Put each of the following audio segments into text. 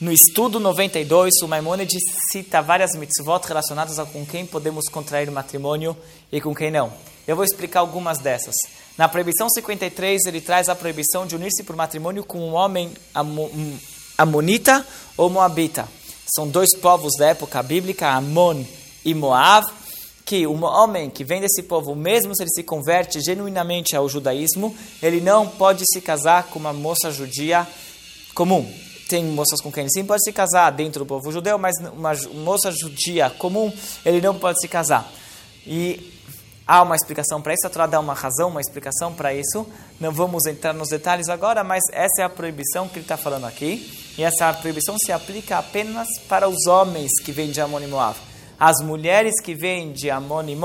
No estudo 92, o Maimonides cita várias mitzvot relacionadas a com quem podemos contrair matrimônio e com quem não. Eu vou explicar algumas dessas. Na proibição 53, ele traz a proibição de unir-se por matrimônio com um homem amonita ou moabita. São dois povos da época bíblica, Amon e Moab, que um homem que vem desse povo, mesmo se ele se converte genuinamente ao judaísmo, ele não pode se casar com uma moça judia comum tem moças com quem sim pode se casar dentro do povo judeu, mas uma moça judia comum, ele não pode se casar. E há uma explicação para isso, a Torá dá uma razão, uma explicação para isso. Não vamos entrar nos detalhes agora, mas essa é a proibição que ele está falando aqui. E essa proibição se aplica apenas para os homens que vêm de Amon e. As mulheres que vêm de Amon e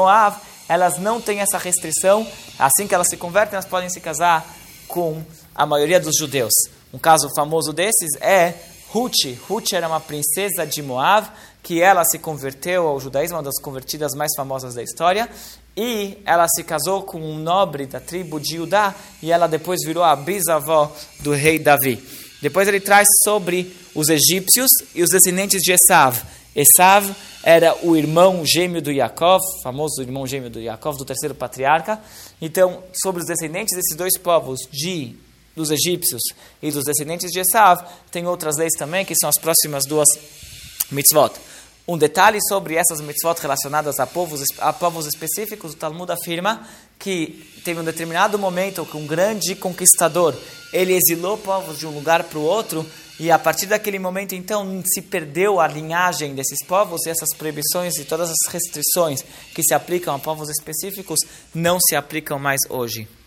elas não têm essa restrição. Assim que elas se convertem, elas podem se casar com a maioria dos judeus. Um caso famoso desses é Ruth. Ruth era uma princesa de Moab que ela se converteu ao judaísmo, uma das convertidas mais famosas da história, e ela se casou com um nobre da tribo de Judá e ela depois virou a bisavó do rei Davi. Depois ele traz sobre os egípcios e os descendentes de Esav. Esav era o irmão gêmeo do Yaakov, famoso irmão gêmeo do Yaakov, do terceiro patriarca. Então, sobre os descendentes desses dois povos, de dos egípcios e dos descendentes de Esav, tem outras leis também, que são as próximas duas mitzvot. Um detalhe sobre essas mitzvot relacionadas a povos, a povos específicos, o Talmud afirma que teve um determinado momento que um grande conquistador, ele exilou povos de um lugar para o outro, e a partir daquele momento, então, se perdeu a linhagem desses povos e essas proibições e todas as restrições que se aplicam a povos específicos não se aplicam mais hoje.